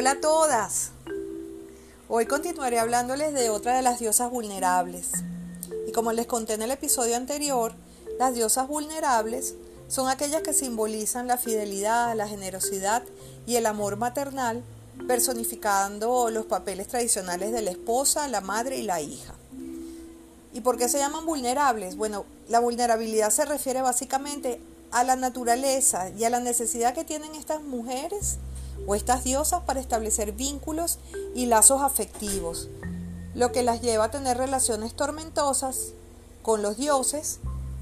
Hola a todas. Hoy continuaré hablándoles de otra de las diosas vulnerables. Y como les conté en el episodio anterior, las diosas vulnerables son aquellas que simbolizan la fidelidad, la generosidad y el amor maternal, personificando los papeles tradicionales de la esposa, la madre y la hija. ¿Y por qué se llaman vulnerables? Bueno, la vulnerabilidad se refiere básicamente a la naturaleza y a la necesidad que tienen estas mujeres o estas diosas para establecer vínculos y lazos afectivos, lo que las lleva a tener relaciones tormentosas con los dioses,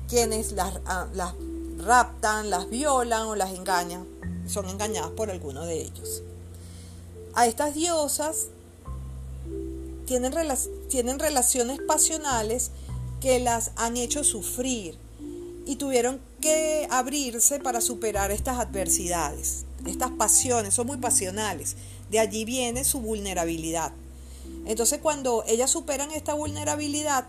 quienes las, ah, las raptan, las violan o las engañan, son engañadas por alguno de ellos. A estas diosas tienen, tienen relaciones pasionales que las han hecho sufrir y tuvieron que abrirse para superar estas adversidades estas pasiones, son muy pasionales. De allí viene su vulnerabilidad. Entonces cuando ellas superan esta vulnerabilidad,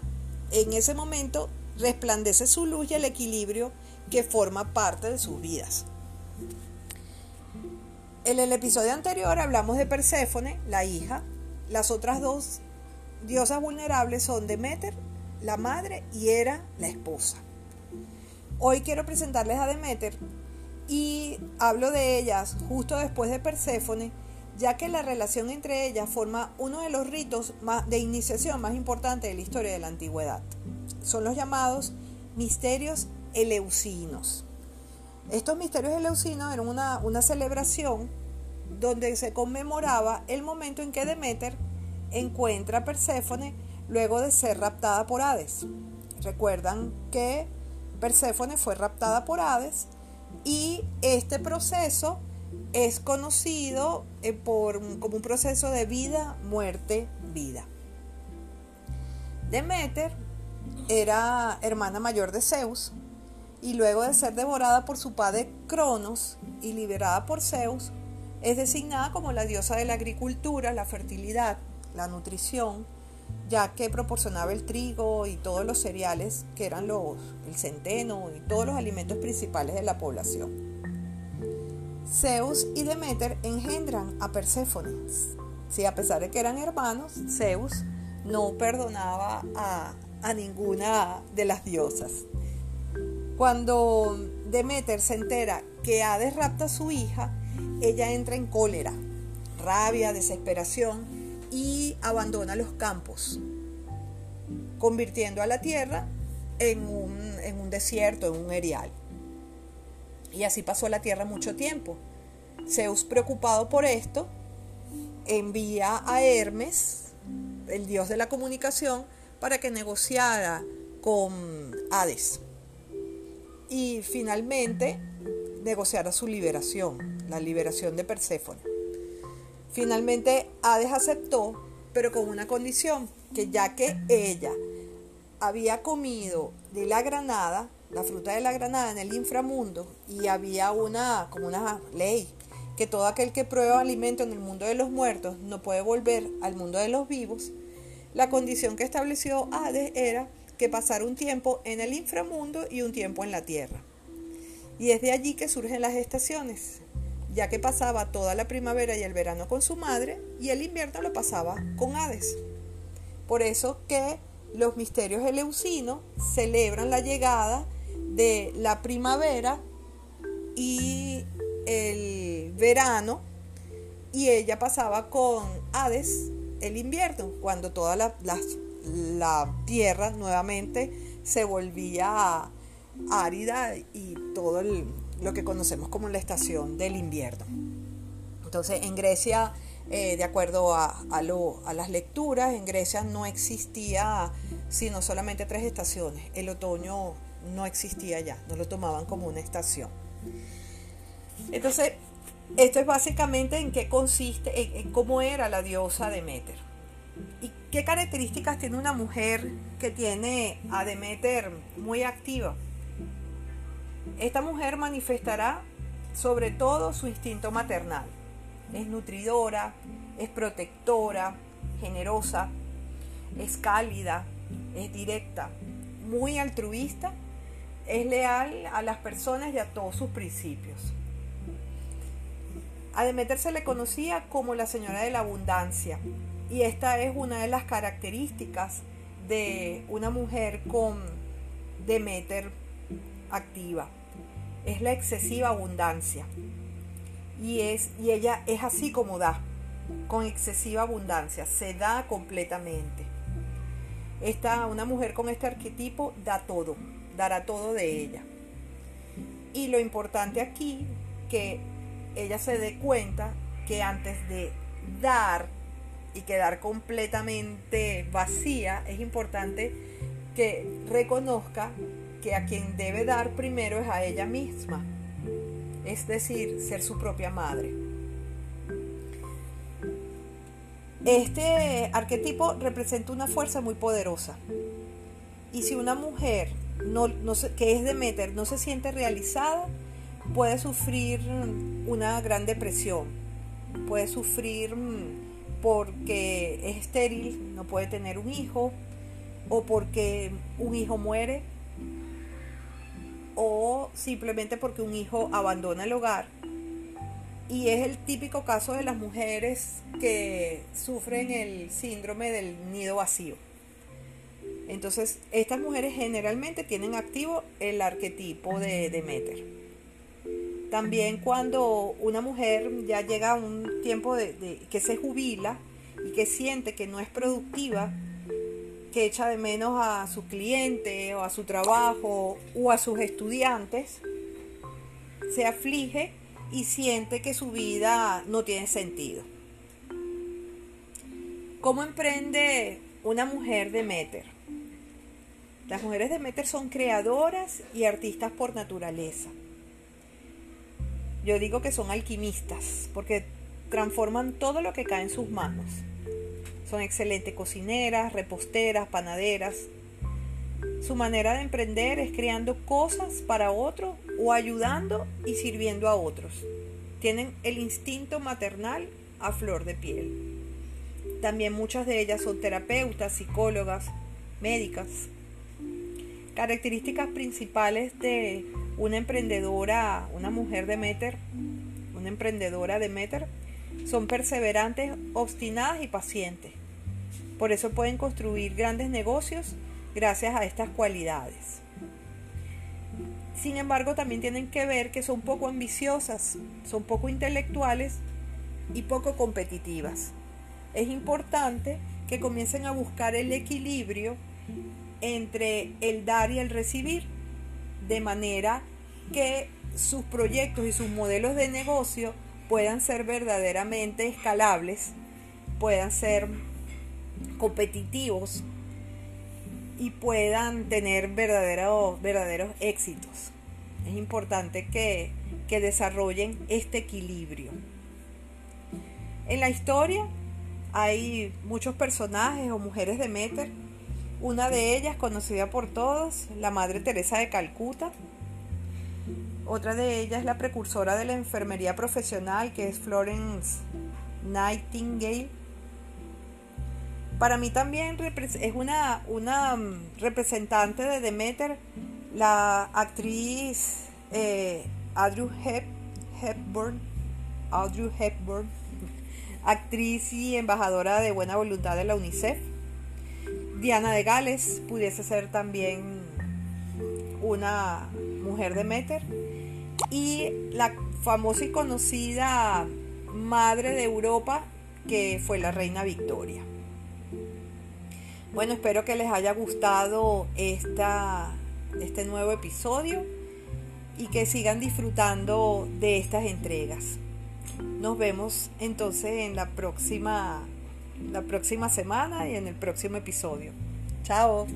en ese momento resplandece su luz y el equilibrio que forma parte de sus vidas. En el episodio anterior hablamos de Perséfone, la hija. Las otras dos diosas vulnerables son Demeter, la madre, y Hera, la esposa. Hoy quiero presentarles a Demeter, y hablo de ellas justo después de Perséfone, ya que la relación entre ellas forma uno de los ritos de iniciación más importantes de la historia de la antigüedad. Son los llamados misterios eleusinos. Estos misterios eleusinos eran una, una celebración donde se conmemoraba el momento en que Demeter encuentra a Perséfone luego de ser raptada por Hades. Recuerdan que Perséfone fue raptada por Hades y este proceso es conocido eh, por, como un proceso de vida, muerte, vida. Demeter era hermana mayor de Zeus y luego de ser devorada por su padre Cronos y liberada por Zeus, es designada como la diosa de la agricultura, la fertilidad, la nutrición, ya que proporcionaba el trigo y todos los cereales que eran los, el centeno y todos los alimentos principales de la población. Zeus y Demeter engendran a Perséfone. Si a pesar de que eran hermanos, Zeus no perdonaba a, a ninguna de las diosas. Cuando Demeter se entera que Hades rapta a su hija, ella entra en cólera, rabia, desesperación abandona los campos, convirtiendo a la tierra en un, desierto, en un erial. Y así pasó la tierra mucho tiempo. Zeus, preocupado por esto, envía a Hermes, el dios de la comunicación, para que negociara con Hades. Y finalmente negociara su liberación, la liberación de Perséfone. Finalmente Hades aceptó, pero con una condición, que ya que ella había comido de la granada, la fruta de la granada en el inframundo, y había una, como una ley, que todo aquel que prueba alimento en el mundo de los muertos no puede volver al mundo de los vivos, la condición que estableció Hades era que pasara un tiempo en el inframundo y un tiempo en la tierra. Y es de allí que surgen las estaciones ya que pasaba toda la primavera y el verano con su madre y el invierno lo pasaba con Hades. Por eso que los misterios eleusinos celebran la llegada de la primavera y el verano y ella pasaba con Hades el invierno, cuando toda la, la tierra nuevamente se volvía árida y todo el, lo que conocemos como la estación del invierno. Entonces, en Grecia, eh, de acuerdo a, a, las lecturas, en Grecia no existía sino solamente tres estaciones. El otoño no existía ya, no lo tomaban como una estación. Entonces, esto es básicamente en qué consiste, en, cómo era la diosa Demeter. ¿Y qué características tiene una mujer que tiene a Demeter muy activa? Esta mujer manifestará sobre todo su instinto maternal. Es nutridora, es protectora, generosa, es cálida, es directa, muy altruista, es leal a las personas y a todos sus principios. A Demeter se le conocía como la señora de la abundancia y esta es una de las características de una mujer con Demeter activa. Es la excesiva abundancia. Y, es, y ella es así como da, con excesiva abundancia, se da completamente. Esta, una mujer con este arquetipo da todo, dará todo de ella. Y lo importante aquí, que ella se dé cuenta que antes de dar y quedar completamente vacía, es importante que reconozca que a quien debe dar primero es a ella misma, es decir, ser su propia madre. Este arquetipo representa una fuerza muy poderosa. Y si una mujer que es Demeter no se siente realizada, puede sufrir una gran depresión, puede sufrir mm, porque es estéril, no puede tener un hijo, o porque un hijo muere, o simplemente porque un hijo abandona el hogar. Y es el típico caso de las mujeres que sufren el síndrome del nido vacío. Entonces, estas mujeres generalmente tienen activo el arquetipo de Demeter. También cuando una mujer ya llega a un tiempo de, que se jubila y que siente que no es productiva, que echa de menos a su cliente o a su trabajo o a sus estudiantes, se aflige y siente que su vida no tiene sentido. ¿Cómo emprende una mujer de Meter? Las mujeres de Meter son creadoras y artistas por naturaleza. Yo digo que son alquimistas porque transforman todo lo que cae en sus manos. Son excelentes cocineras, reposteras, panaderas. Su manera de emprender es creando cosas para otros o ayudando y sirviendo a otros. Tienen el instinto maternal a flor de piel. También muchas de ellas son terapeutas, psicólogas, médicas. Características principales de una emprendedora, una mujer de Meter, una emprendedora de Meter, son perseverantes, obstinadas y pacientes. Por eso pueden construir grandes negocios gracias a estas cualidades. Sin embargo, también tienen que ver que son poco ambiciosas, son poco intelectuales y poco competitivas. Es importante que comiencen a buscar el equilibrio entre el dar y el recibir, de manera que sus proyectos y sus modelos de negocio puedan ser verdaderamente escalables, puedan ser competitivos y puedan tener verdaderos, verdaderos éxitos. Es importante que, que desarrollen este equilibrio. En la historia hay muchos personajes o mujeres de Meter una de ellas, conocida por todos, la Madre Teresa de Calcuta. Otra de ellas la precursora de la enfermería profesional, que es Florence Nightingale. Para mí también es una, mm, representante de Demeter, la actriz eh, Audrey Hepburn, Audrey Hepburn, actriz y embajadora de buena voluntad de la UNICEF Diana de Gales pudiese ser también una mujer de Meter. Y la famosa y conocida madre de Europa que fue la reina Victoria. Bueno, espero que les haya gustado esta, este nuevo episodio y que sigan disfrutando de estas entregas. Nos vemos entonces en la próxima la próxima semana y en el próximo episodio. Chao.